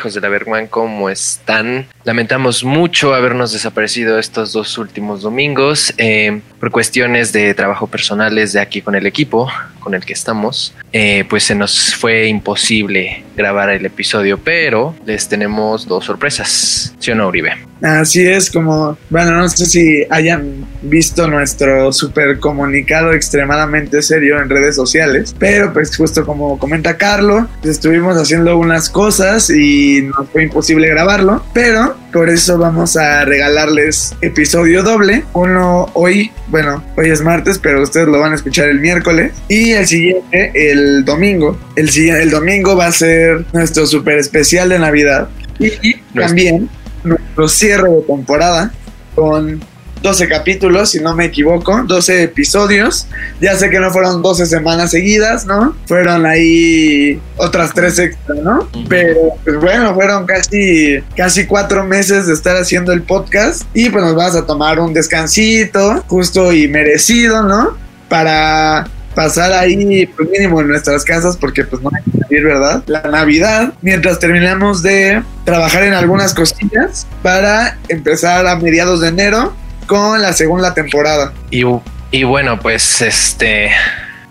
hijos de la Bergman? ¿Cómo están? Lamentamos mucho habernos desaparecido estos dos últimos domingos eh, por cuestiones de trabajo personales de aquí con el equipo con el que estamos. Eh, pues se nos fue imposible grabar el episodio, pero les tenemos dos sorpresas. ¿Sí o no, Uribe? Así es, como, bueno, no sé si hayan visto nuestro super comunicado extremadamente serio en redes sociales, pero pues justo como comenta Carlo, estuvimos haciendo unas cosas y nos fue imposible grabarlo, pero por eso vamos a regalarles episodio doble, uno hoy, bueno, hoy es martes, pero ustedes lo van a escuchar el miércoles, y el siguiente, el domingo. El, el domingo va a ser nuestro super especial de Navidad. Y también nuestro cierre de temporada con 12 capítulos, si no me equivoco, 12 episodios. Ya sé que no fueron 12 semanas seguidas, ¿no? Fueron ahí otras tres extra, ¿no? Pero pues bueno, fueron casi, casi cuatro meses de estar haciendo el podcast y pues nos vamos a tomar un descansito justo y merecido, ¿no? Para pasar ahí, pues mínimo en nuestras casas, porque pues no hay que salir, ¿verdad? La Navidad, mientras terminamos de trabajar en algunas cosillas para empezar a mediados de enero con la segunda temporada. Y, y bueno, pues este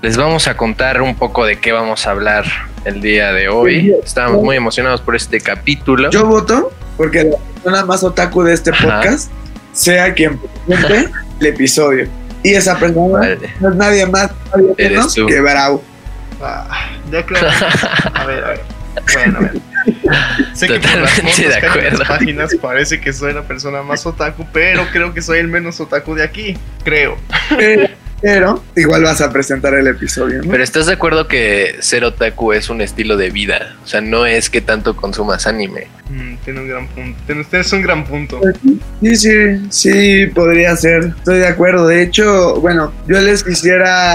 les vamos a contar un poco de qué vamos a hablar el día de hoy. Estamos muy emocionados por este capítulo. Yo voto porque la persona más otaku de este podcast sea quien presente el episodio. Y esa persona no es nadie más nadie menos que Bravo. Ah. A ver, a ver. Bueno, a ver. Sé que por las fotos de acuerdo. En las páginas parece que soy la persona más otaku, pero creo que soy el menos otaku de aquí. Creo. Pero igual vas a presentar el episodio. Pero estás de acuerdo que ser otaku es un estilo de vida. O sea, no es que tanto consumas anime. Mm, tiene un gran punto. Tienes un gran punto. Sí, sí, sí, podría ser. Estoy de acuerdo. De hecho, bueno, yo les quisiera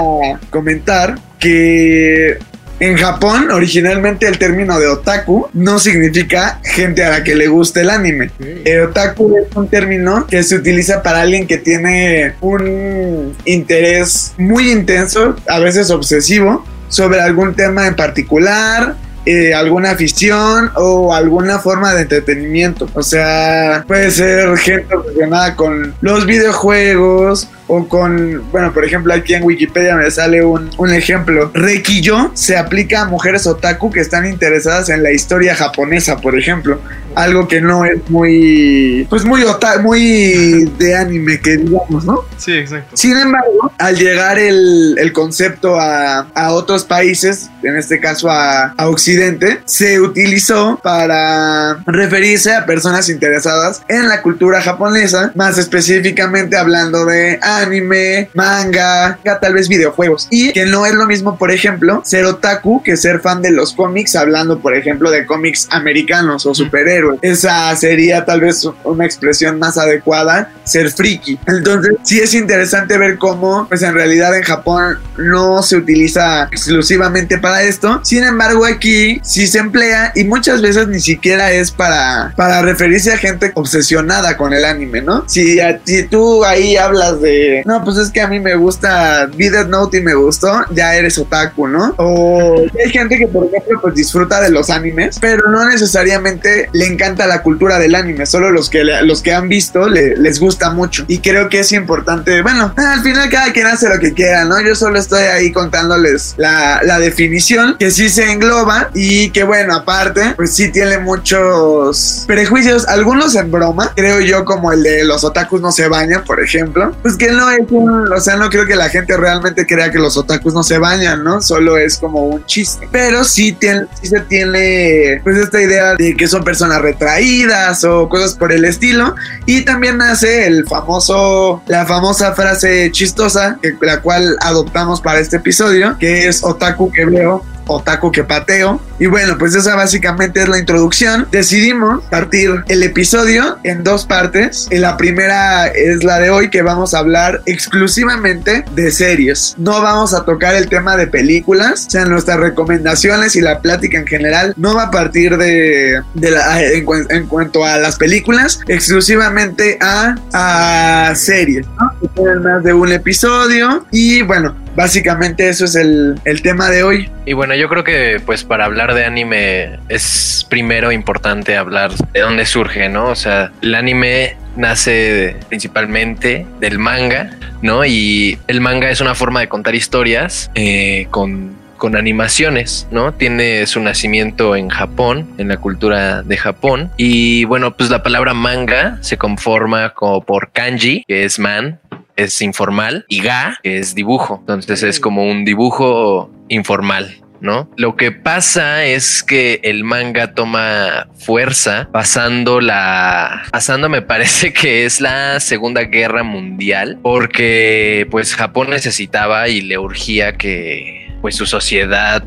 comentar que en Japón, originalmente el término de otaku no significa gente a la que le guste el anime. El otaku es un término que se utiliza para alguien que tiene un interés muy intenso, a veces obsesivo, sobre algún tema en particular, eh, alguna afición o alguna forma de entretenimiento. O sea, puede ser gente relacionada con los videojuegos o con, bueno, por ejemplo, aquí en Wikipedia me sale un, un ejemplo. Reiki-yo se aplica a mujeres otaku que están interesadas en la historia japonesa, por ejemplo. Algo que no es muy, pues muy otaku, muy de anime, que digamos, ¿no? Sí, exacto. Sin embargo, al llegar el, el concepto a, a, otros países, en este caso a, a Occidente, se utilizó para referirse a personas interesadas en la cultura japonesa, más específicamente hablando de anime, manga, tal vez videojuegos. Y que no es lo mismo, por ejemplo, ser otaku que ser fan de los cómics, hablando, por ejemplo, de cómics americanos o superhéroes. Esa sería tal vez una expresión más adecuada, ser friki. Entonces, sí es interesante ver cómo, pues en realidad en Japón no se utiliza exclusivamente para esto. Sin embargo, aquí sí se emplea y muchas veces ni siquiera es para, para referirse a gente obsesionada con el anime, ¿no? Si, si tú ahí hablas de no, pues es que a mí me gusta vi Note y me gustó, ya eres otaku, ¿no? O hay gente que, por ejemplo, pues disfruta de los animes, pero no necesariamente le encanta la cultura del anime, solo los que, los que han visto les gusta mucho. Y creo que es importante, bueno, al final cada quien hace lo que quiera, ¿no? Yo solo estoy ahí contándoles la, la definición, que sí se engloba y que, bueno, aparte, pues sí tiene muchos prejuicios, algunos en broma, creo yo, como el de los otakus no se bañan, por ejemplo, pues que no es un, o sea, no creo que la gente realmente crea que los otakus no se bañan, ¿no? Solo es como un chiste. Pero sí, tiene, sí se tiene, pues, esta idea de que son personas retraídas o cosas por el estilo. Y también nace el famoso, la famosa frase chistosa, que, la cual adoptamos para este episodio, que es otaku que veo Otaku que pateo. Y bueno, pues esa básicamente es la introducción. Decidimos partir el episodio en dos partes. La primera es la de hoy que vamos a hablar exclusivamente de series. No vamos a tocar el tema de películas. O sea, nuestras recomendaciones y la plática en general no va a partir de, la, en, en, cuanto a las películas, exclusivamente a, a series. ¿no? Que más de un episodio. Y bueno, básicamente eso es el, el tema de hoy. Y bueno, yo creo que pues para hablar de anime es primero importante hablar de dónde surge, ¿no? O sea, el anime nace principalmente del manga, ¿no? Y el manga es una forma de contar historias eh, con con animaciones, ¿no? Tiene su nacimiento en Japón, en la cultura de Japón. Y bueno, pues la palabra manga se conforma como por kanji, que es man, es informal, y ga, es dibujo. Entonces es como un dibujo informal, ¿no? Lo que pasa es que el manga toma fuerza pasando la pasando me parece que es la Segunda Guerra Mundial porque pues Japón necesitaba y le urgía que pues su sociedad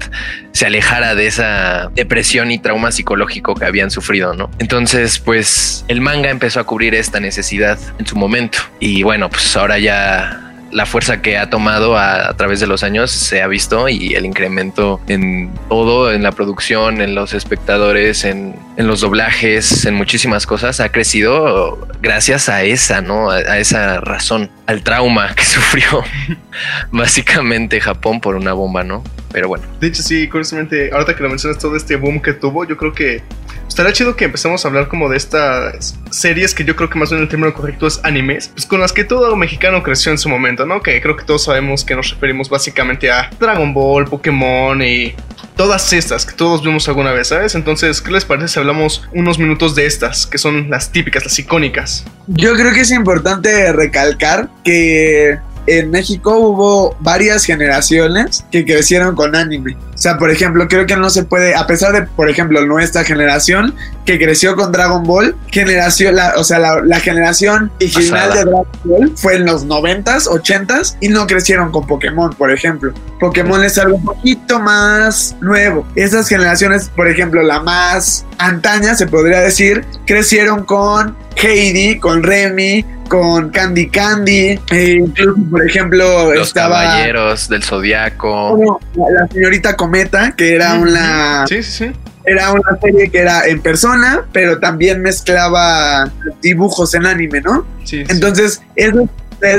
se alejara de esa depresión y trauma psicológico que habían sufrido, ¿no? Entonces, pues el manga empezó a cubrir esta necesidad en su momento. Y bueno, pues ahora ya la fuerza que ha tomado a, través de los años se ha visto y el incremento en todo, en la producción, en los espectadores, en, los doblajes, en muchísimas cosas, ha crecido gracias a esa, ¿no? A, esa razón, al trauma que sufrió básicamente Japón por una bomba, ¿no? Pero bueno. De hecho, sí, curiosamente, ahorita que lo mencionas todo este boom que tuvo, yo creo que estaría chido que empecemos a hablar como de estas series que yo creo que más bien el término correcto es animes, pues con las que todo mexicano creció en su momento, ¿no? Que creo que todos sabemos que nos referimos básicamente a Dragon Ball, Pokémon y todas estas que todos vimos alguna vez, ¿sabes? Entonces, ¿qué les parece si hablamos unos minutos de estas, que son las típicas, las icónicas? Yo creo que es importante recalcar que en México hubo varias generaciones que crecieron con anime. O sea, por ejemplo, creo que no se puede, a pesar de, por ejemplo, nuestra generación que creció con Dragon Ball, generación, la, o sea, la, generación original de Dragon Ball fue en los 90s, 80s y no crecieron con Pokémon, por ejemplo. Pokémon es algo un poquito más nuevo. Esas generaciones, por ejemplo, la más antaña, se podría decir, crecieron con Heidi, con Remy, con Candy Candy. E incluso, por ejemplo, Los Caballeros del Zodiaco. la, señorita Cometa, que era una. Sí, sí, sí. Era una serie que era en persona, pero también mezclaba dibujos en anime, ¿no? Sí. Entonces, eso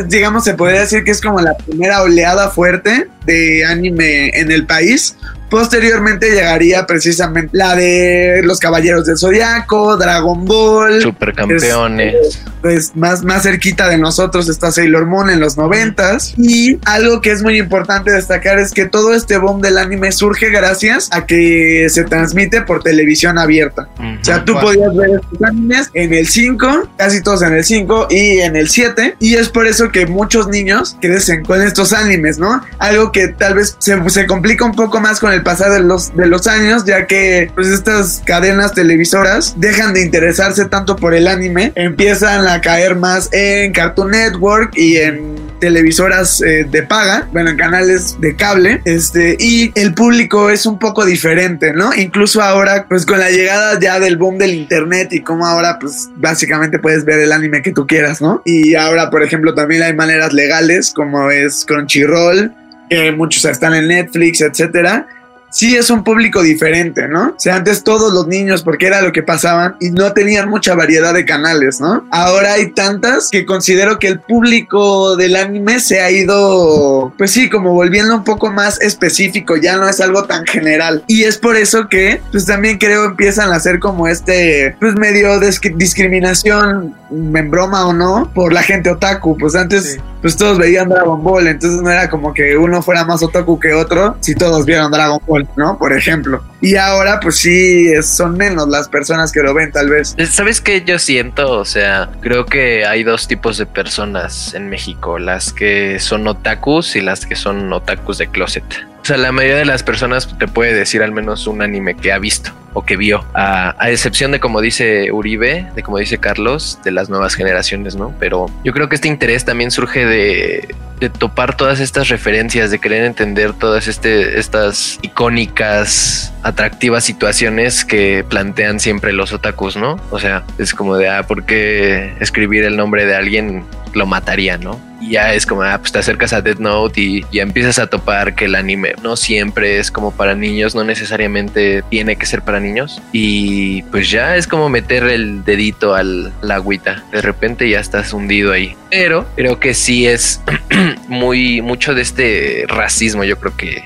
digamos, se podría decir que es como la primera oleada fuerte de anime en el país, Posteriormente llegaría precisamente la de los Caballeros del Zodiaco, Dragon Ball. Supercampeones. pues más, más cerquita de nosotros está Sailor Moon en los noventas. Y algo que es muy importante destacar es que todo este boom del anime surge gracias a que se transmite por televisión abierta. O sea, tú podías ver estos animes en el 5, casi todos en el 5 y en el 7. Y es por eso que muchos niños crecen con estos animes, ¿no? Algo que tal vez se, se complica un poco más con el pasar de los, de los años, ya que pues estas cadenas televisoras dejan de interesarse tanto por el anime, empiezan a caer más en Cartoon Network y en televisoras eh, de paga, bueno, en canales de cable, este, y el público es un poco diferente, ¿no? Incluso ahora, pues con la llegada ya del boom del internet y como ahora, pues básicamente puedes ver el anime que tú quieras, ¿no? Y ahora, por ejemplo, también hay maneras legales como es Crunchyroll, que muchos están en Netflix, etcétera sí es un público diferente, ¿no? O sea, antes todos los niños, porque era lo que pasaban, y no tenían mucha variedad de canales, ¿no? Ahora hay tantas que considero que el público del anime se ha ido, pues sí, como volviendo un poco más específico, ya no es algo tan general. Y es por eso que, pues también creo empiezan a hacer como este, pues medio discriminación, en broma o no, por la gente otaku. Pues antes, pues todos veían Dragon Ball, entonces no era como que uno fuera más otaku que otro si todos vieron Dragon Ball. ¿no? Por ejemplo. Y ahora, pues sí, son menos las personas que lo ven, tal vez. ¿Sabes qué yo siento? O sea, creo que hay dos tipos de personas en México: las que son otakus y las que son otakus de closet. O sea, la mayoría de las personas te puede decir al menos un anime que ha visto o que vio, a, excepción de como dice Uribe, de como dice Carlos, de las nuevas generaciones, ¿no? Pero yo creo que este interés también surge de, de topar todas estas referencias, de querer entender todas este, estas icónicas, atractivas situaciones que plantean siempre los otakus, ¿no? O sea, es como de, ah, ¿por qué escribir el nombre de alguien lo mataría, ¿no? ya es como, ah, pues te acercas a Dead Note y ya empiezas a topar que el anime no siempre es como para niños, no necesariamente tiene que ser para niños. Y pues ya es como meter el dedito al la agüita. De repente ya estás hundido ahí. Pero creo que sí es muy mucho de este racismo, yo creo que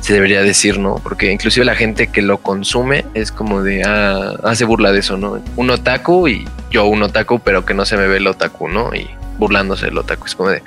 se debería decir, ¿no? Porque inclusive la gente que lo consume es como de, ah, hace burla de eso, ¿no? Un otaku y yo un otaku, pero que no se me ve el otaku, ¿no? Y burlándose del otaku, es como de...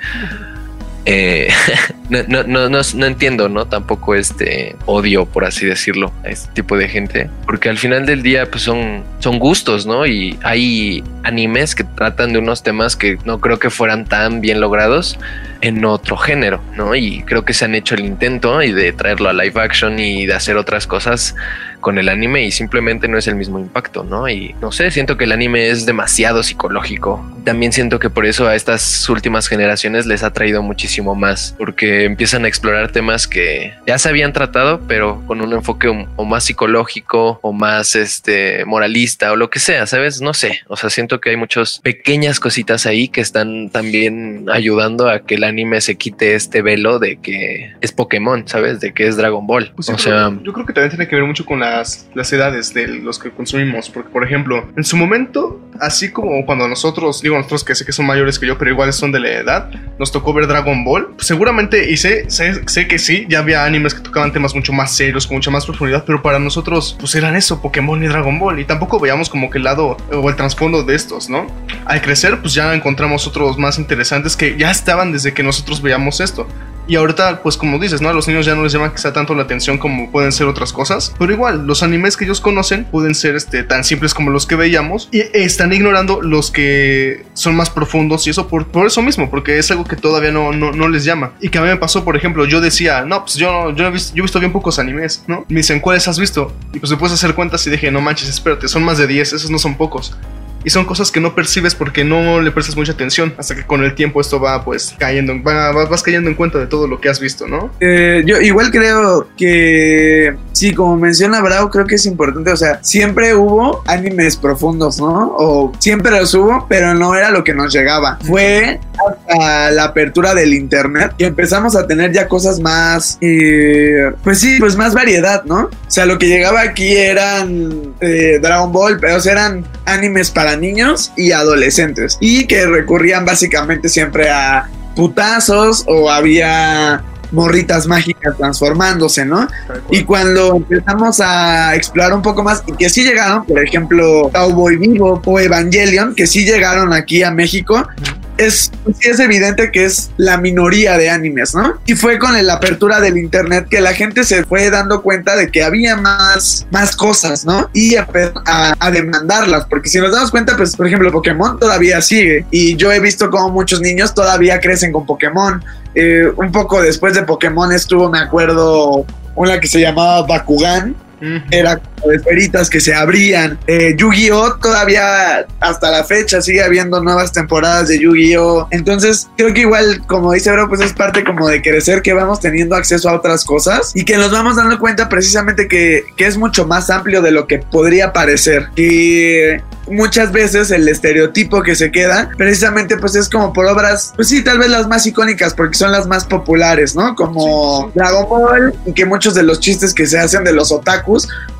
Eh, no, no, no, no, entiendo, ¿no? Tampoco este odio, por así decirlo, a este tipo de gente, porque al final del día, pues son, son gustos, ¿no? Y hay animes que tratan de unos temas que no creo que fueran tan bien logrados en otro género, ¿no? Y creo que se han hecho el intento y de traerlo a live action y de hacer otras cosas con el anime y simplemente no es el mismo impacto, ¿no? Y no sé, siento que el anime es demasiado psicológico. También siento que por eso a estas últimas generaciones les ha traído muchísimo más, porque empiezan a explorar temas que ya se habían tratado, pero con un enfoque o más psicológico o más este moralista o lo que sea, ¿sabes? No sé, o sea, siento que hay muchas pequeñas cositas ahí que están también ayudando a que el anime se quite este velo de que es Pokémon, ¿sabes? De que es Dragon Ball. Pues o sea, yo creo que también tiene que ver mucho con la las, edades de los que consumimos. Porque, por ejemplo, en su momento, así como cuando nosotros, digo nosotros que sé que son mayores que yo, pero iguales son de la edad, nos tocó ver Dragon Ball, pues seguramente, y sé, sé, sé, que sí, ya había animes que tocaban temas mucho más serios, con mucha más profundidad, pero para nosotros, pues eran eso, Pokémon y Dragon Ball, y tampoco veíamos como que el lado o el trasfondo de estos, ¿no? Al crecer, pues ya encontramos otros más interesantes que ya estaban desde que nosotros veíamos esto. Y ahorita, pues como dices, ¿no? A los niños ya no les llama sea tanto la atención como pueden ser otras cosas. Pero igual, los animes que ellos conocen pueden ser este, tan simples como los que veíamos. Y están ignorando los que son más profundos y eso por, por eso mismo, porque es algo que todavía no, no, no, les llama. Y que a mí me pasó, por ejemplo, yo decía, no, pues yo, yo, he, visto, yo he visto bien pocos animes, ¿no? Me dicen, ¿cuáles has visto? Y pues después hacer cuentas y dije, no manches, espérate, son más de 10, esos no son pocos y son cosas que no percibes porque no le prestas mucha atención hasta que con el tiempo esto va pues cayendo, vas cayendo en cuenta de todo lo que has visto, ¿no? Eh, yo igual creo que sí, como menciona Bravo, creo que es importante, o sea, siempre hubo animes profundos, ¿no? O siempre los hubo, pero no era lo que nos llegaba. Fue hasta la apertura del internet que empezamos a tener ya cosas más, eh, pues sí, pues más variedad, ¿no? O sea, lo que llegaba aquí eran eh, Dragon Ball, pero eran animes para niños y adolescentes. Y que recurrían básicamente siempre a putazos o había morritas mágicas transformándose, ¿no? Y cuando empezamos a explorar un poco más, y que sí llegaron, por ejemplo, Cowboy Vivo o Evangelion, que sí llegaron aquí a México, es, es evidente que es la minoría de animes, ¿no? Y fue con la apertura del internet que la gente se fue dando cuenta de que había más, más cosas, ¿no? Y a, a, demandarlas, porque si nos damos cuenta, pues, por ejemplo, Pokémon todavía sigue y yo he visto como muchos niños todavía crecen con Pokémon. Eh, un poco después de Pokémon estuvo, me acuerdo, una que se llamaba Bakugan, era como de esferitas que se abrían. Eh, Yu-Gi-Oh! todavía hasta la fecha sigue habiendo nuevas temporadas de Yu-Gi-Oh! Entonces, creo que igual, como dice Bro, pues es parte como de crecer que vamos teniendo acceso a otras cosas y que nos vamos dando cuenta precisamente que, que es mucho más amplio de lo que podría parecer. Y muchas veces el estereotipo que se queda precisamente pues es como por obras, pues sí, tal vez las más icónicas porque son las más populares, ¿no? Como Dragon Ball y que muchos de los chistes que se hacen de los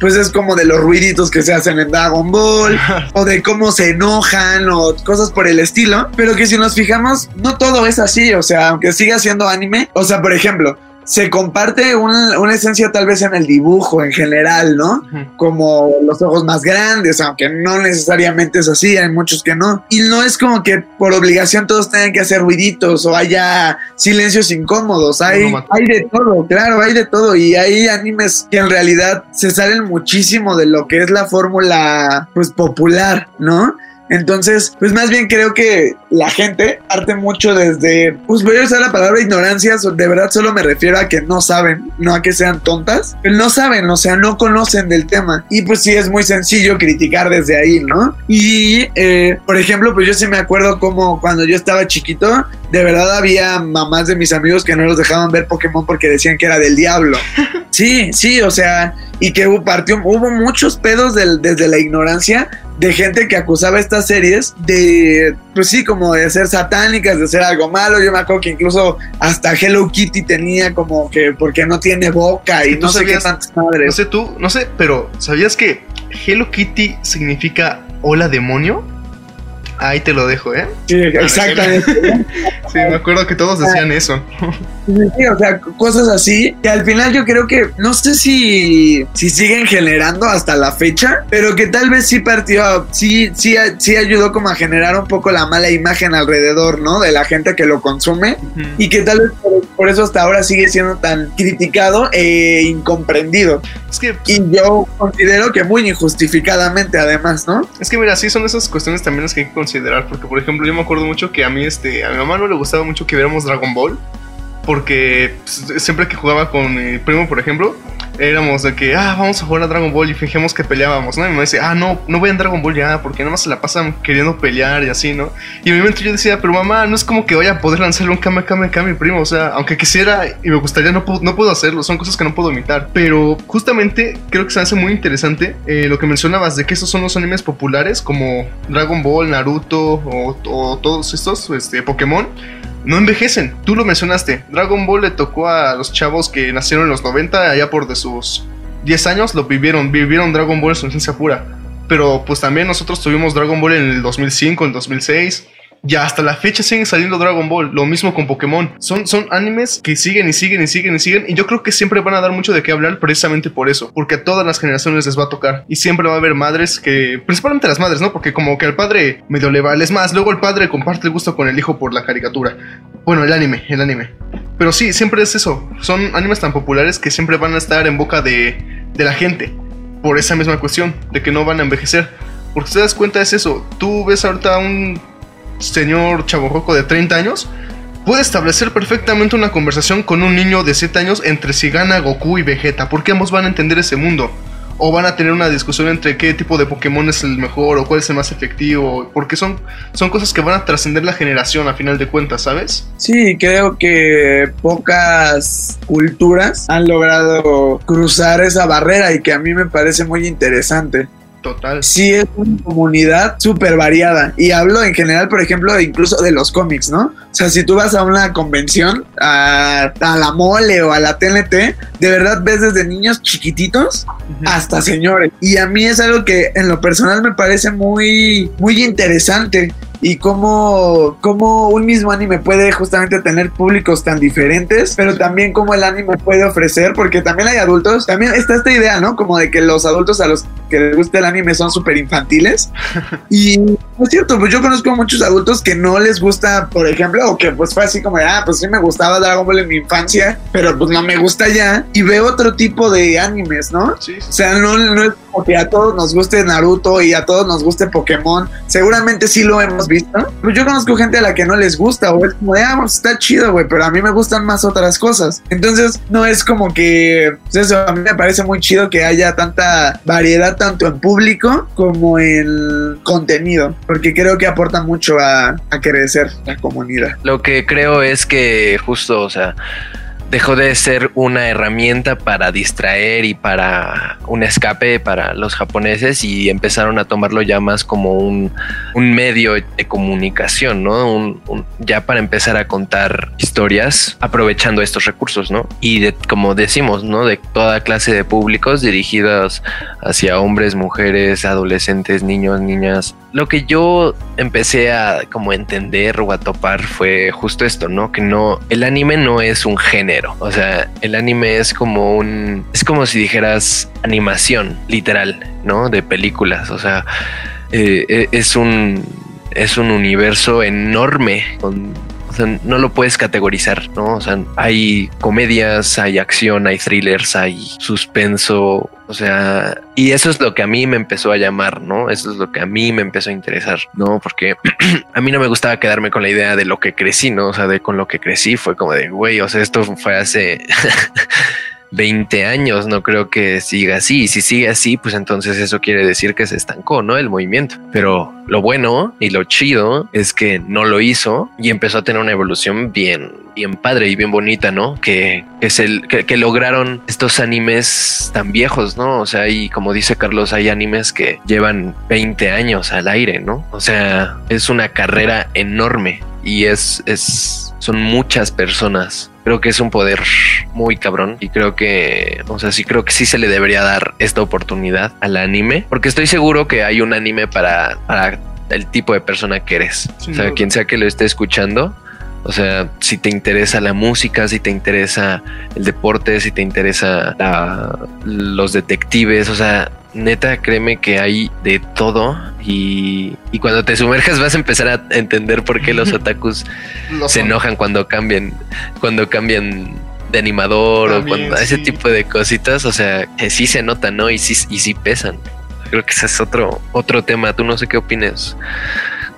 pues es como de los ruiditos que se hacen en Dragon Ball o de cómo se enojan o cosas por el estilo, pero que si nos fijamos, no todo es así, o sea, aunque siga siendo anime, o sea, por ejemplo, se comparte una, esencia tal vez en el dibujo en general, ¿no? Como los ojos más grandes, aunque no necesariamente es así, hay muchos que no. Y no es como que por obligación todos tengan que hacer ruiditos o haya silencios incómodos, hay, hay de todo, claro, hay de todo. Y hay animes que en realidad se salen muchísimo de lo que es la fórmula pues popular, ¿no? Entonces, pues más bien creo que la gente parte mucho desde, pues voy a usar la palabra ignorancia, de verdad solo me refiero a que no saben, no a que sean tontas, no saben, o sea, no conocen del tema. Y pues sí es muy sencillo criticar desde ahí, ¿no? Y, eh, por ejemplo, pues yo sí me acuerdo como cuando yo estaba chiquito, de verdad había mamás de mis amigos que no los dejaban ver Pokémon porque decían que era del diablo. Sí, sí, o sea, y que hubo, partió, hubo muchos pedos desde la ignorancia de gente que acusaba estas series de, pues sí, como de ser satánicas, de ser algo malo. Yo me acuerdo que incluso hasta Hello Kitty tenía como que porque no tiene boca y no sé qué tantas madres. No sé tú, no sé, pero ¿sabías que Hello Kitty significa hola demonio? Ahí te lo dejo, ¿eh? Sí, exactamente. sí, me acuerdo que todos decían eso. Sí, o sea, cosas así. Que al final yo creo que, no sé si, si siguen generando hasta la fecha, pero que tal vez sí partió, sí, sí, sí ayudó como a generar un poco la mala imagen alrededor, ¿no? De la gente que lo consume y que tal vez por, eso hasta ahora sigue siendo tan criticado e incomprendido. Es que... Y yo considero que muy injustificadamente además, ¿no? Es que mira, sí son esas cuestiones también las que hay que considerar, porque por ejemplo yo me acuerdo mucho que a mí, este, a mi mamá no le gustaba mucho que viéramos Dragon Ball porque pues, siempre que jugaba con mi primo, por ejemplo, éramos de que, ah, vamos a jugar a Dragon Ball y fijemos que peleábamos, ¿no? Y me dice, ah, no, no voy a Dragon Ball ya, porque nada más se la pasan queriendo pelear y así, ¿no? Y en mi mente yo decía, pero mamá, no es como que vaya a poder lanzarle un Kame Kame mi primo, o sea, aunque quisiera y me gustaría, no puedo, no puedo hacerlo, son cosas que no puedo imitar. Pero justamente creo que se hace muy interesante eh, lo que mencionabas de que estos son los animes populares como Dragon Ball, Naruto o, o todos estos, este, Pokémon no envejecen. Tú lo mencionaste. Dragon Ball le tocó a los chavos que nacieron en los 90, allá por de sus 10 años, lo vivieron, vivieron Dragon Ball en su esencia pura. Pero pues también nosotros tuvimos Dragon Ball en el 2005, en el 2006. Ya hasta la fecha siguen saliendo Dragon Ball, lo mismo con Pokémon. Son, son animes que siguen y siguen y siguen y siguen. Y yo creo que siempre van a dar mucho de qué hablar precisamente por eso. Porque a todas las generaciones les va a tocar. Y siempre va a haber madres que, principalmente las madres, ¿no? Porque como que al padre medio le vale. Es más, luego el padre comparte el gusto con el hijo por la caricatura. Bueno, el anime, el anime. Pero sí, siempre es eso. Son animes tan populares que siempre van a estar en boca de, de la gente. Por esa misma cuestión, de que no van a envejecer. Porque te das cuenta es eso. Tú ves ahorita un señor chaborroco de 30 años puede establecer perfectamente una conversación con un niño de 7 años entre si gana Goku y Vegeta, porque ambos van a entender ese mundo. O van a tener una discusión entre qué tipo de Pokémon es el mejor o cuál es el más efectivo, porque son, son cosas que van a trascender la generación a final de cuentas, ¿sabes? Sí, creo que pocas culturas han logrado cruzar esa barrera y que a mí me parece muy interesante. Total. Sí, es una comunidad súper variada. Y hablo en general, por ejemplo, incluso de los cómics, ¿no? O sea, si tú vas a una convención, a, la mole o a la TNT, de verdad ves desde niños chiquititos hasta señores. Y a mí es algo que en lo personal me parece muy, muy interesante y cómo, cómo un mismo anime puede justamente tener públicos tan diferentes, pero también cómo el anime puede ofrecer, porque también hay adultos, también está esta idea, ¿no? Como de que los adultos a los que les gusta el anime son súper infantiles. y no es cierto, pues yo conozco muchos adultos que no les gusta, por ejemplo, o que pues fue así como de, ah, pues sí me gustaba Dragon Ball en mi infancia, pero pues no me gusta ya, y veo otro tipo de animes, ¿no? Sí. O sea, no, no es como que a todos nos guste Naruto y a todos nos guste Pokémon, seguramente sí lo hemos visto. Pues yo conozco gente a la que no les gusta, o es como de, ah, pues está chido, güey, pero a mí me gustan más otras cosas. Entonces, no es como que, pues eso, a mí me parece muy chido que haya tanta variedad, tanto en público como en contenido, porque creo que aporta mucho a, a crecer la comunidad. Lo que creo es que justo, o sea, dejó de ser una herramienta para distraer y para un escape para los japoneses y empezaron a tomarlo ya más como un, medio de comunicación, ¿no? ya para empezar a contar historias aprovechando estos recursos, ¿no? Y de, como decimos, ¿no? De toda clase de públicos dirigidos hacia hombres, mujeres, adolescentes, niños, niñas. Lo que yo empecé a como entender o a topar fue justo esto, ¿no? Que no, el anime no es un género o sea, el anime es como un. Es como si dijeras animación, literal, ¿no? De películas. O sea, eh, eh, es un. Es un universo enorme con o sea, no lo puedes categorizar, ¿no? O sea, hay comedias, hay acción, hay thrillers, hay suspenso, o sea, y eso es lo que a mí me empezó a llamar, ¿no? Eso es lo que a mí me empezó a interesar, ¿no? Porque a mí no me gustaba quedarme con la idea de lo que crecí, ¿no? O sea, de con lo que crecí fue como de, güey, o sea, esto fue hace 20 años, no creo que siga así. Y si sigue así, pues entonces eso quiere decir que se estancó, ¿no? El movimiento. Pero lo bueno y lo chido es que no lo hizo y empezó a tener una evolución bien, bien padre y bien bonita, ¿no? Que es el que, lograron estos animes tan viejos, ¿no? O sea, y como dice Carlos, hay animes que llevan 20 años al aire, ¿no? O sea, es una carrera enorme y es, es, son muchas personas. Creo que es un poder muy cabrón y creo que, o sea, sí creo que sí se le debería dar esta oportunidad al anime, porque estoy seguro que hay un anime para, para el tipo de persona que eres. o sea, quien sea que lo esté escuchando, o sea, si te interesa la música, si te interesa el deporte, si te interesa los detectives, o sea, neta, créeme que hay de todo y, cuando te sumerjas vas a empezar a entender por qué los otakus se enojan cuando cambian, cuando cambian de animador o cuando ese tipo de cositas, o sea, que sí se nota, ¿no? Y sí, y sí pesan. Creo que ese es otro, otro tema. Tú no sé qué opinas.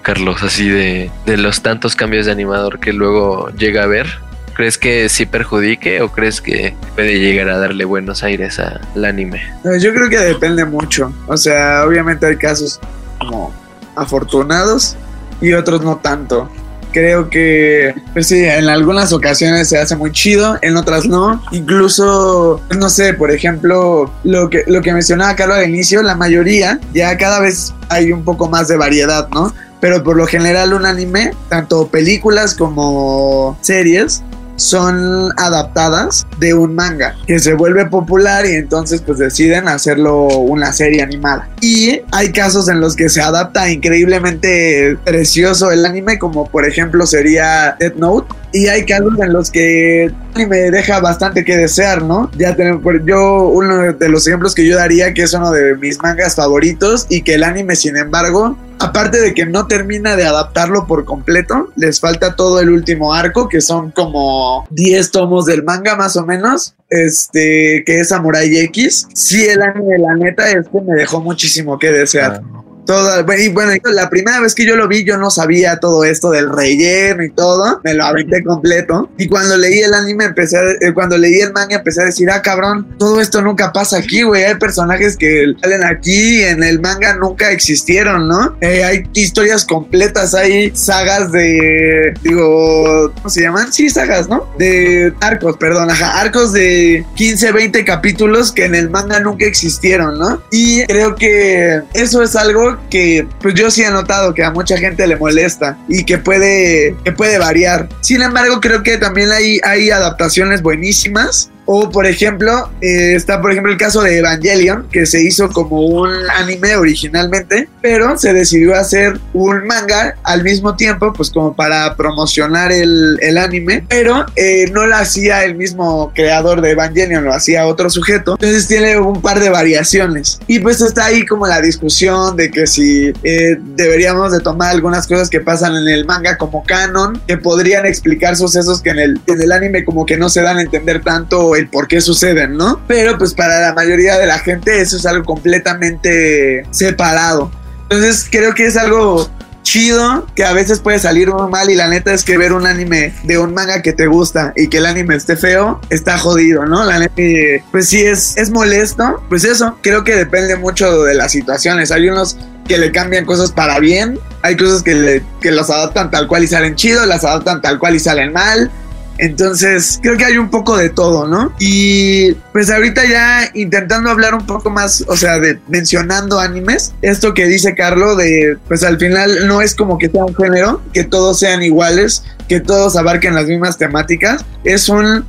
Carlos, así de, de los tantos cambios de animador que luego llega a ver? ¿Crees que sí perjudique o crees que puede llegar a darle buenos aires al anime? Yo creo que depende mucho. O sea, obviamente hay casos como afortunados y otros no tanto. Creo que, pues sí, en algunas ocasiones se hace muy chido, en otras no. Incluso, no sé, por ejemplo, lo que, lo que mencionaba Carlos al inicio, la mayoría, ya cada vez hay un poco más de variedad, ¿no? pero por lo general un anime, tanto películas como series, son adaptadas de un manga que se vuelve popular y entonces pues deciden hacerlo una serie animada. Y hay casos en los que se adapta increíblemente precioso el anime como por ejemplo sería Death Note y hay casos en los que me deja bastante que desear, ¿no? Ya tenemos, yo, uno de los ejemplos que yo daría, que es uno de mis mangas favoritos, y que el anime, sin embargo, aparte de que no termina de adaptarlo por completo, les falta todo el último arco, que son como 10 tomos del manga más o menos, este, que es Samurai X. Sí, el anime, la neta, es que me dejó muchísimo que desear. Ah. Toda, y bueno, la primera vez que yo lo vi, yo no sabía todo esto del relleno y todo. Me lo aventé completo. Y cuando leí el anime, empecé a, eh, cuando leí el manga, empecé a decir, ah, cabrón, todo esto nunca pasa aquí, güey. Hay personajes que salen aquí en el manga nunca existieron, ¿no? Eh, hay historias completas, hay sagas de, digo, ¿cómo se llaman? Sí, sagas, ¿no? De arcos, perdón, ajá, arcos de 15, 20 capítulos que en el manga nunca existieron, ¿no? Y creo que eso es algo que pues yo sí he notado que a mucha gente le molesta y que puede, que puede variar. Sin embargo, creo que también hay, hay adaptaciones buenísimas o por ejemplo, eh, está por ejemplo el caso de Evangelion, que se hizo como un anime originalmente, pero se decidió hacer un manga al mismo tiempo, pues como para promocionar el, el anime, pero eh, no lo hacía el mismo creador de Evangelion, lo hacía otro sujeto. Entonces tiene un par de variaciones. Y pues está ahí como la discusión de que si eh, deberíamos de tomar algunas cosas que pasan en el manga como canon, que podrían explicar sucesos que en el, en el anime como que no se dan a entender tanto el por qué suceden, ¿no? Pero pues para la mayoría de la gente eso es algo completamente separado. Entonces creo que es algo chido que a veces puede salir muy mal y la neta es que ver un anime de un manga que te gusta y que el anime esté feo está jodido, ¿no? La neta pues sí es es molesto, pues eso, creo que depende mucho de las situaciones. Hay unos que le cambian cosas para bien, hay cosas que, que los adaptan tal cual y salen chido, las adaptan tal cual y salen mal. Entonces, creo que hay un poco de todo, ¿no? Y pues ahorita ya intentando hablar un poco más, o sea, de mencionando animes, esto que dice Carlos de, pues al final no es como que sea un género, que todos sean iguales, que todos abarquen las mismas temáticas, es un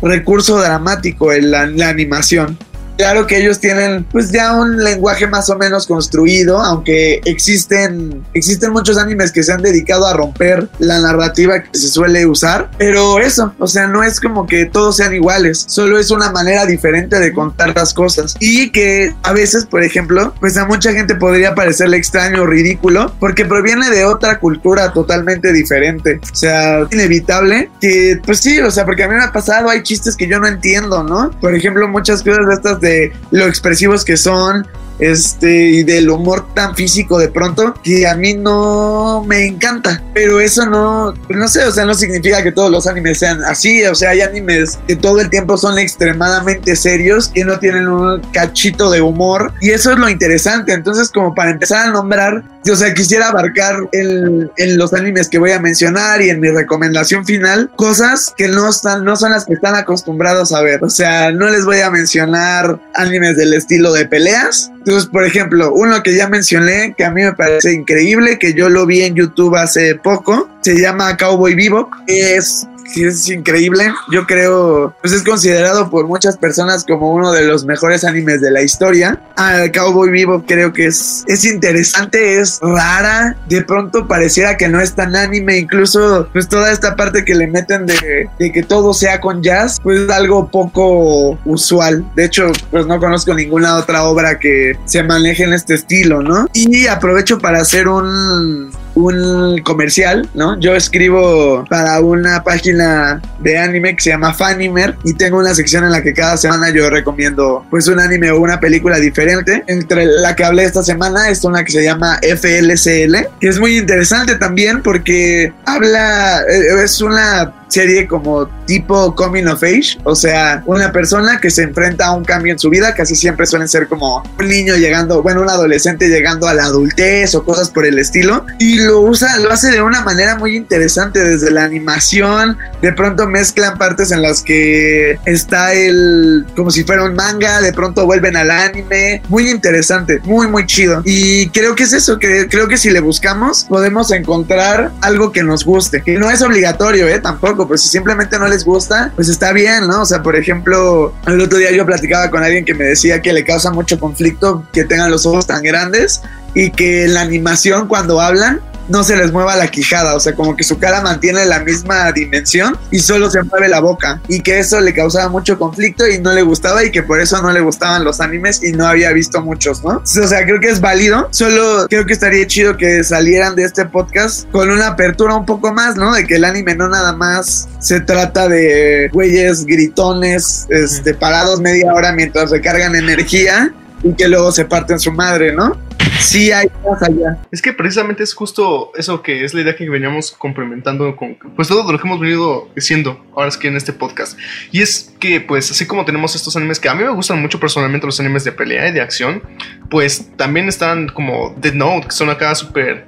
recurso dramático en la animación. Claro que ellos tienen pues ya un lenguaje más o menos construido, aunque existen, existen muchos animes que se han dedicado a romper la narrativa que se suele usar, pero eso, o sea, no es como que todos sean iguales, solo es una manera diferente de contar las cosas y que a veces, por ejemplo, pues a mucha gente podría parecerle extraño o ridículo porque proviene de otra cultura totalmente diferente, o sea, inevitable que pues sí, o sea, porque a mí me ha pasado, hay chistes que yo no entiendo, ¿no? Por ejemplo, muchas cosas de estas de lo expresivos que son este, y del humor tan físico de pronto, que a mí no me encanta. Pero eso no, no sé, o sea, no significa que todos los animes sean así. O sea, hay animes que todo el tiempo son extremadamente serios, que no tienen un cachito de humor. Y eso es lo interesante. Entonces, como para empezar a nombrar, o sea, quisiera abarcar en, en los animes que voy a mencionar y en mi recomendación final, cosas que no, están, no son las que están acostumbrados a ver. O sea, no les voy a mencionar animes del estilo de peleas. Entonces, por ejemplo, uno que ya mencioné, que a mí me parece increíble, que yo lo vi en YouTube hace poco, se llama Cowboy Vivo. Es es increíble. Yo creo, pues es considerado por muchas personas como uno de los mejores animes de la historia. Al Cowboy Vivo creo que es, es interesante, es rara. De pronto pareciera que no es tan anime. Incluso, pues toda esta parte que le meten de, de que todo sea con jazz, pues es algo poco usual. De hecho, pues no conozco ninguna otra obra que se maneje en este estilo, ¿no? Y aprovecho para hacer un, un comercial, ¿no? Yo escribo para una página de anime que se llama Fanimer y tengo una sección en la que cada semana yo recomiendo pues un anime o una película diferente. Entre la que hablé esta semana es una que se llama FLCL, que es muy interesante también porque habla, eh, es una serie como tipo coming of age, o sea, una persona que se enfrenta a un cambio en su vida, casi siempre suelen ser como un niño llegando, bueno, un adolescente llegando a la adultez o cosas por el estilo, y lo usa, lo hace de una manera muy interesante desde la animación, de pronto mezclan partes en las que está el, como si fuera un manga, de pronto vuelven al anime, muy interesante, muy, muy chido, y creo que es eso, que creo que si le buscamos podemos encontrar algo que nos guste, que no es obligatorio, ¿eh? Tampoco pues si simplemente no les gusta, pues está bien, ¿no? O sea, por ejemplo, el otro día yo platicaba con alguien que me decía que le causa mucho conflicto que tengan los ojos tan grandes y que la animación cuando hablan no se les mueva la quijada, o sea, como que su cara mantiene la misma dimensión y solo se mueve la boca y que eso le causaba mucho conflicto y no le gustaba y que por eso no le gustaban los animes y no había visto muchos, ¿no? O sea, creo que es válido, solo creo que estaría chido que salieran de este podcast con una apertura un poco más, ¿no? De que el anime no nada más se trata de güeyes gritones, este, parados media hora mientras recargan energía y que luego se parten su madre, ¿no? Sí, hay más allá. Es que precisamente es justo eso que es la idea que veníamos complementando con pues todo lo que hemos venido diciendo ahora es que en este podcast. Y es que pues así como tenemos estos animes que a mí me gustan mucho personalmente los animes de pelea y de acción, pues también están como Dead Note, que son acá súper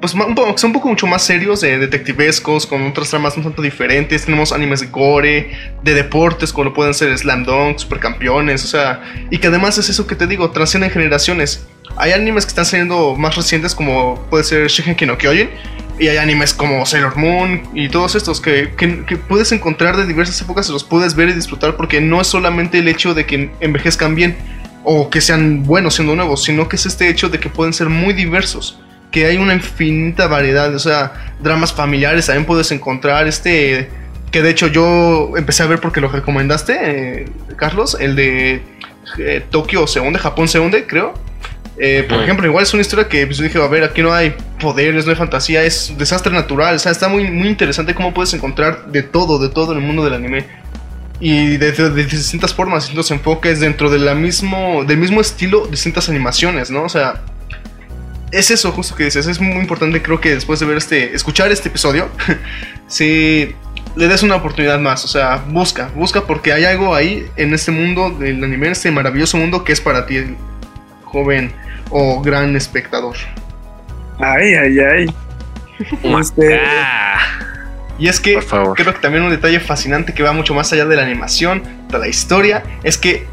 pues un poco, son un poco mucho más serios, de detectivescos, con otras tramas un tanto diferentes. Tenemos animes de gore, de deportes, como lo pueden ser Slam Dunk, Supercampeones, o sea, y que además es eso que te digo, trascienden generaciones. Hay animes que están saliendo más recientes, como puede ser Shingeki no Kyojin, y hay animes como Sailor Moon y todos estos que, que, puedes encontrar de diversas épocas los puedes ver y disfrutar porque no es solamente el hecho de que envejezcan bien o que sean buenos siendo nuevos, sino que es este hecho de que pueden ser muy diversos que hay una infinita variedad, o sea, dramas familiares también puedes encontrar este que de hecho yo empecé a ver porque lo recomendaste, eh, Carlos, el de eh, Tokio se hunde, Japón se hunde, creo. Eh, por ejemplo, igual es una historia que pues, dije, a ver, aquí no hay poderes, no hay fantasía, es desastre natural, o sea, está muy, muy interesante cómo puedes encontrar de todo, de todo en el mundo del anime. Y de, de, de distintas formas, distintos enfoques, dentro de la mismo, del mismo estilo, distintas animaciones, ¿no? O sea, es eso justo que dices, es muy importante creo que después de ver este, escuchar este episodio, si le des una oportunidad más, o sea, busca, busca porque hay algo ahí en este mundo del anime, en este maravilloso mundo que es para ti, joven o gran espectador. Ay, ay, ay. Este... Y es que creo que también un detalle fascinante que va mucho más allá de la animación, de la historia, es que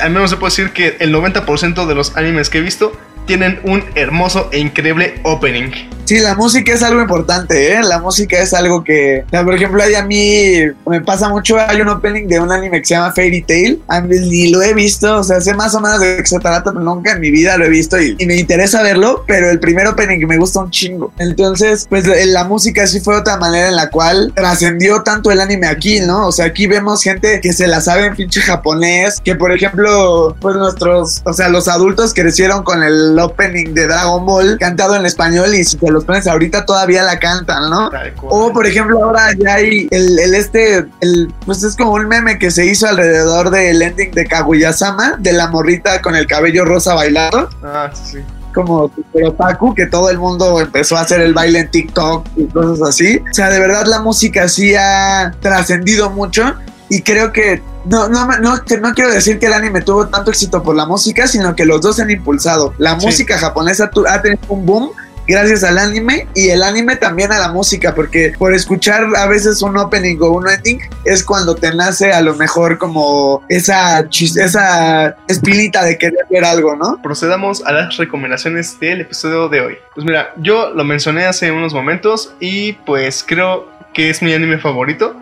al menos se puede decir que el 90% de los animes que he visto tienen un hermoso e increíble opening. Sí, la música es algo importante, ¿eh? La música es algo que, por ejemplo, a mí me pasa mucho, hay un opening de un anime que se llama Fairy Tail, ni lo he visto, o sea, sé más o menos de qué se trata, pero nunca en mi vida lo he visto y, y, me interesa verlo, pero el primer opening me gusta un chingo. Entonces, pues la música sí fue otra manera en la cual trascendió tanto el anime aquí, ¿no? O sea, aquí vemos gente que se la sabe en pinche japonés, que por ejemplo, pues nuestros, o sea, los adultos crecieron con el opening de Dragon Ball cantado en español y si te lo los ahorita todavía la cantan, ¿no? O por ejemplo ahora ya hay el, el este, el, pues es como un meme que se hizo alrededor del ending de Kaguya-sama, de la morrita con el cabello rosa bailando. Ah, sí, sí como otaku, que todo el mundo empezó a hacer el baile en TikTok y cosas así. O sea, de verdad la música sí ha trascendido mucho y creo que no, no, no, no quiero decir que el anime tuvo tanto éxito por la música, sino que los dos han impulsado. La música japonesa ha tenido un boom gracias al anime y el anime también a la música, porque por escuchar a veces un opening o un ending es cuando te nace a lo mejor como esa, esa espinita de querer ver algo, ¿no? Procedamos a las recomendaciones del episodio de hoy. Pues mira, yo lo mencioné hace unos momentos y pues creo que es mi anime favorito.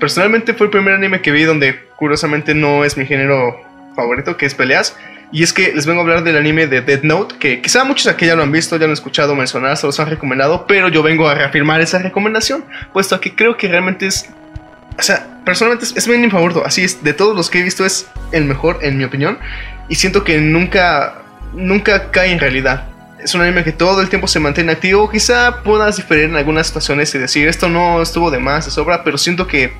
Personalmente fue el primer anime que vi donde curiosamente no es mi género favorito, que es peleas. Y es que les vengo a hablar del anime de Dead Note, que quizá muchos aquí ya lo han visto, ya lo han escuchado mencionar, se los han recomendado, pero yo vengo a reafirmar esa recomendación, puesto que creo que realmente es... O sea, personalmente es, mi anime favorito, así es, de todos los que he visto es el mejor, en mi opinión, y siento que nunca, nunca cae en realidad. Es un anime que todo el tiempo se mantiene activo, quizá puedas diferir en algunas situaciones y decir, esto no estuvo de más, de sobra, pero siento que,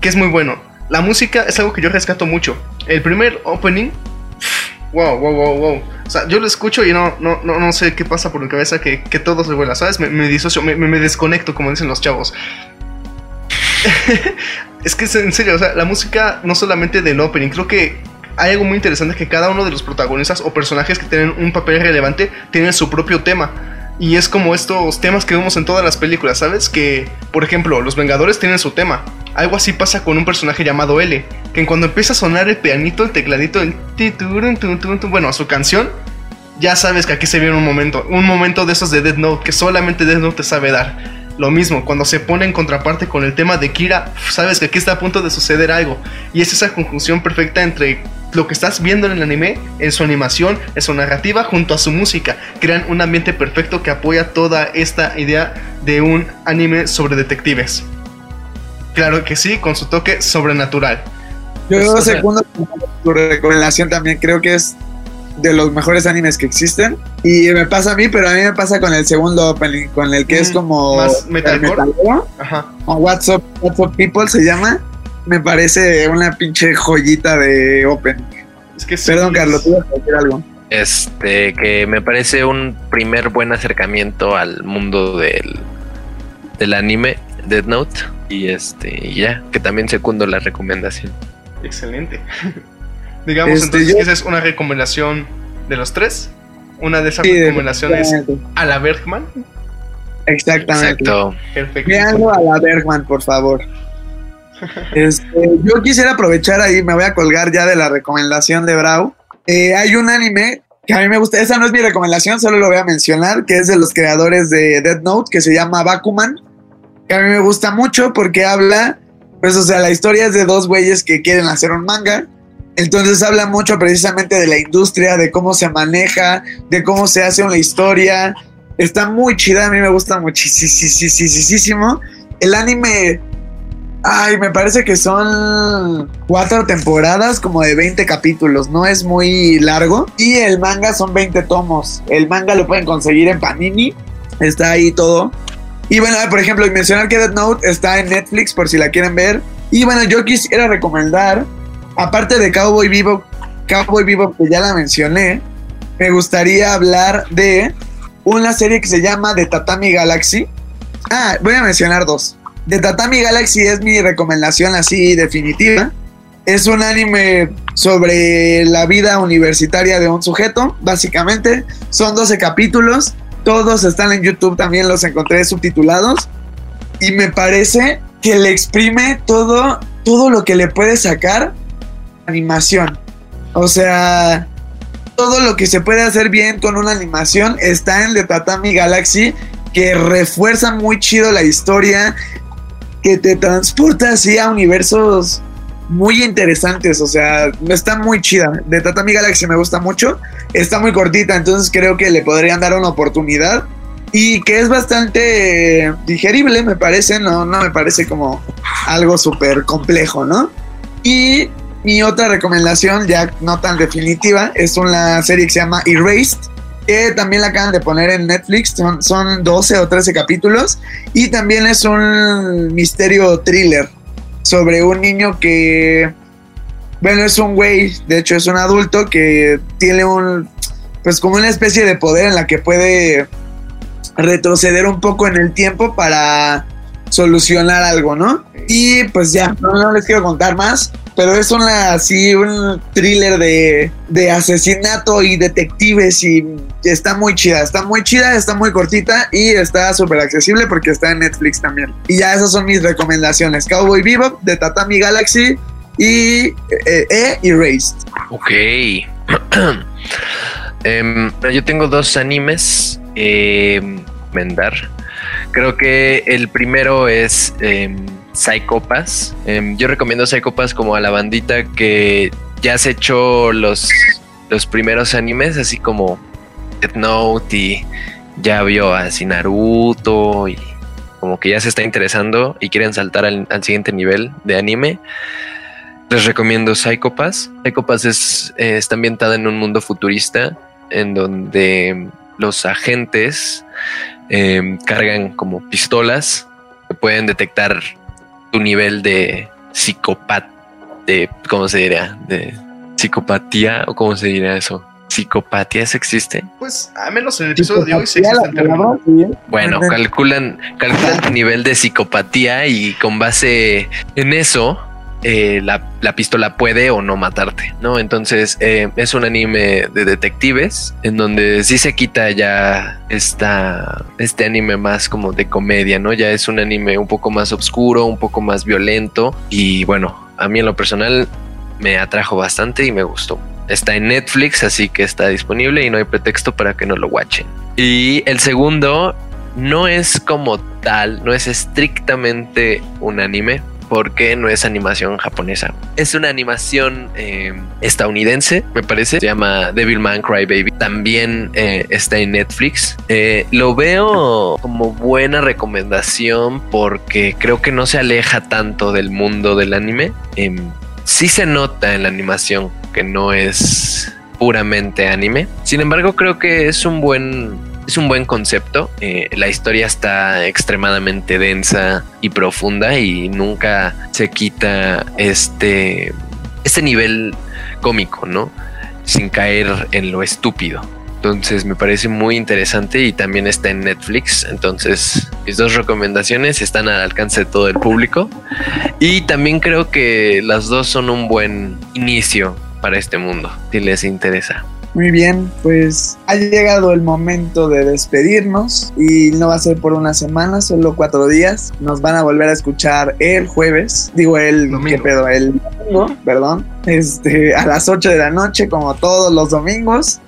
que es muy bueno. La música es algo que yo rescato mucho. El primer opening wow, wow, wow, wow. O sea, yo lo escucho y no, no, no, no sé qué pasa por mi cabeza que, que todo se vuela, ¿sabes? Me, me disocio, me, me, desconecto, como dicen los chavos. es que en serio, o sea, la música no solamente del opening, creo que hay algo muy interesante que cada uno de los protagonistas o personajes que tienen un papel relevante tienen su propio tema. Y es como estos temas que vemos en todas las películas, ¿sabes? Que, por ejemplo, los Vengadores tienen su tema. Algo así pasa con un personaje llamado L, que cuando empieza a sonar el pianito, el tecladito, el bueno, su canción, ya sabes que aquí se viene un momento, un momento de esos de Dead Note que solamente Dead Note te sabe dar. Lo mismo, cuando se pone en contraparte con el tema de Kira, sabes que aquí está a punto de suceder algo. Y es esa conjunción perfecta entre lo que estás viendo en el anime, en su animación, en su narrativa, junto a su música. Crean un ambiente perfecto que apoya toda esta idea de un anime sobre detectives. Claro que sí, con su toque sobrenatural. Yo pues, segundo tu recomendación también creo que es de los mejores animes que existen. Y me pasa a mí, pero a mí me pasa con el segundo opening, con el que es mm, como. Más metalcore. Ajá. O What's Up, People se llama. Me parece una pinche joyita de opening. Es que Perdón, Carlos, ¿tú vas a decir algo? Este, que me parece un primer buen acercamiento al mundo del, del anime, Dead Note. Y este, ya, que también secundo la recomendación. Excelente. Digamos este, entonces que esa es una recomendación de los tres. Una de esas recomendaciones a la Bergman. Exactamente. Exacto. Perfecto. a la Bergman, por favor. Este, yo quisiera aprovechar ahí, me voy a colgar ya de la recomendación de Brau. Eh, hay un anime que a mí me gusta, esa no es mi recomendación, solo lo voy a mencionar, que es de los creadores de Dead Note, que se llama Bakuman, que a mí me gusta mucho porque habla, pues o sea, la historia es de dos güeyes que quieren hacer un manga entonces habla mucho precisamente de la industria, de cómo se maneja, de cómo se hace una historia. Está muy chida, a mí me gusta muchísimo. El anime, ay, me parece que son cuatro temporadas, como de 20 capítulos, no es muy largo. Y el manga son 20 tomos. El manga lo pueden conseguir en Panini, está ahí todo. Y bueno, por ejemplo, mencionar que Dead Note está en Netflix por si la quieren ver. Y bueno, yo quisiera recomendar aparte de Cowboy Vivo, Cowboy Vivo que ya la mencioné, me gustaría hablar de una serie que se llama The Tatami Galaxy. Ah, voy a mencionar dos. The Tatami Galaxy es mi recomendación así definitiva. Es un anime sobre la vida universitaria de un sujeto, básicamente. Son 12 capítulos. Todos están en YouTube, también los encontré subtitulados. Y me parece que le exprime todo, todo lo que le puede sacar animación. O sea, todo lo que se puede hacer bien con una animación está en The Tatami Galaxy, que refuerza muy chido la historia, que te transporta así a universos muy interesantes, o sea, está muy chida. De Tatami Galaxy me gusta mucho, está muy cortita, entonces creo que le podrían dar una oportunidad y que es bastante digerible, me parece, no, no me parece como algo súper complejo, ¿no? Y mi otra recomendación, ya no tan definitiva, es una serie que se llama Erased, que también la acaban de poner en Netflix, son, son 12 o 13 capítulos, y también es un misterio thriller sobre un niño que, bueno, es un güey, de hecho es un adulto que tiene un, pues como una especie de poder en la que puede retroceder un poco en el tiempo para solucionar algo, ¿no? Y pues ya, no, les quiero contar más, pero es una así, un thriller de, de asesinato y detectives y está muy chida, está muy chida, está muy cortita y está súper accesible porque está en Netflix también. Y ya esas son mis recomendaciones, Cowboy Bebop de Tatami Galaxy y eh, E Erased. Ok. Em, yo tengo dos animes. Eh, Creo que el primero es eh, Psychopass. Em, yo recomiendo Psychopass como a la bandita que ya se echó los, los primeros animes, así como Death Note y ya vio así Naruto y como que ya se está interesando y quieren saltar al, siguiente nivel de anime. Les recomiendo Psychopass. Psychopass es, está ambientada en un mundo futurista en donde los agentes Em, cargan como pistolas que pueden detectar tu nivel de psicopatía, de, ¿cómo se diría? De psicopatía o cómo se diría eso. ¿Psicopatía se existe? Pues a menos en el episodio de hoy sí existe el Bueno, calculan, calculan tu nivel de psicopatía y con base en eso eh, la, pistola puede o no matarte, ¿no? Entonces eh, es un anime de detectives en donde sí se quita ya esta, este anime más como de comedia, ¿no? Ya es un anime un poco más oscuro, un poco más violento y bueno, a mí en lo personal me atrajo bastante y me gustó. Está en Netflix, así que está disponible y no hay pretexto para que no lo watchen. Y el segundo no es como tal, no es estrictamente un anime, porque no es animación japonesa. Es una animación eh, estadounidense, me parece. Se llama Devilman Crybaby. También eh, está en Netflix. Eh, lo veo como buena recomendación porque creo que no se aleja tanto del mundo del anime. Em, sí se nota en la animación que no es puramente anime. Sin embargo, creo que es un buen es un buen concepto. Eh, la historia está extremadamente densa y profunda y nunca se quita este, este nivel cómico, ¿no? Sin caer en lo estúpido. Entonces me parece muy interesante y también está en Netflix. Entonces mis dos recomendaciones están al alcance de todo el público. Y también creo que las dos son un buen inicio para este mundo, si les interesa. Muy bien, pues ha llegado el momento de despedirnos y no va a ser por una semana, solo cuatro días. Nos van a volver a escuchar el jueves, digo el, ¿qué pedo? El domingo, perdón, este, a las 8 de la noche como todos los domingos.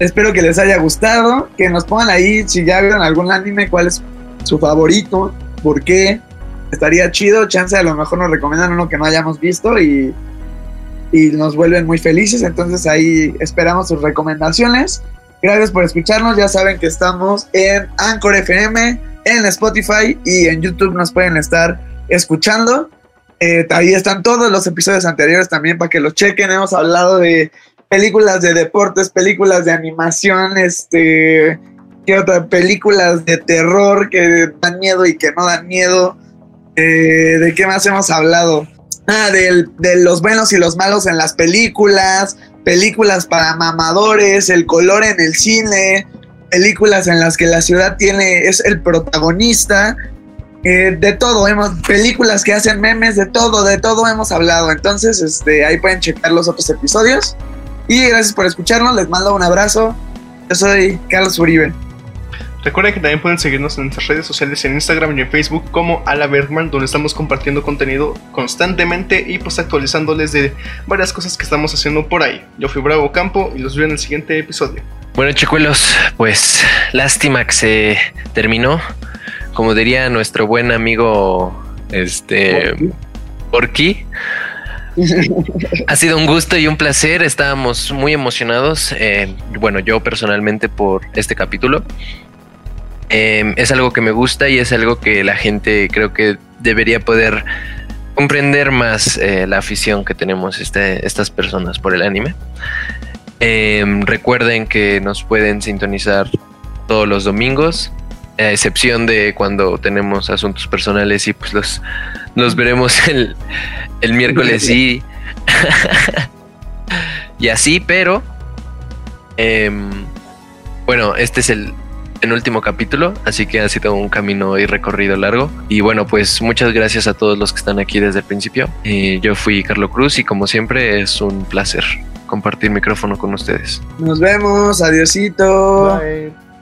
Espero que les haya gustado, que nos pongan ahí si ya vieron algún anime, cuál es su favorito, por qué. Estaría chido, chance a lo mejor nos recomiendan uno que no hayamos visto y y nos vuelven muy felices. Entonces ahí esperamos sus recomendaciones. Gracias por escucharnos. Ya saben que estamos en Anchor FM, en Spotify y en YouTube nos pueden estar escuchando. Eh, ahí están todos los episodios anteriores también para que los chequen. Hemos hablado de películas de deportes, películas de animación, este, ¿qué otra? Películas de terror que dan miedo y que no dan miedo. Eh, ¿De qué más hemos hablado? Ah, de los buenos y los malos en las películas, películas para mamadores, el color en el cine, películas en las que la ciudad tiene, es el protagonista, eh, de todo, hemos, películas que hacen memes, de todo, de todo hemos hablado. Entonces, este, ahí pueden checar los otros episodios. Y gracias por escucharnos, les mando un abrazo. Yo soy Carlos Uribe. Recuerden que también pueden seguirnos en nuestras redes sociales en Instagram y en Facebook como Ala Bergman, donde estamos compartiendo contenido constantemente y pues actualizándoles de varias cosas que estamos haciendo por ahí. Yo fui Bravo Campo y los veo en el siguiente episodio. Bueno, chicuelos, pues lástima que se terminó. Como diría nuestro buen amigo este Porky. ha sido un gusto y un placer. Estábamos muy emocionados. Eh, bueno, yo personalmente por este capítulo. Em, es algo que me gusta y es algo que la gente creo que debería poder comprender más eh, la afición que tenemos este, estas personas por el anime. Em, recuerden que nos pueden sintonizar todos los domingos, a excepción de cuando tenemos asuntos personales y pues los, veremos el, el miércoles y, y así, pero em, bueno, este es el, último capítulo, así que ha sido un camino y recorrido largo. Y bueno, pues muchas gracias a todos los que están aquí desde el principio. Eh, yo fui Carlos Cruz y como siempre es un placer compartir micrófono con ustedes. Nos vemos, adiosito.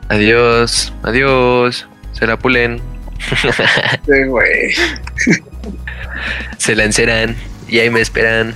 Adiós, adiós. Se la pulen. Se lanzarán y ahí me esperan.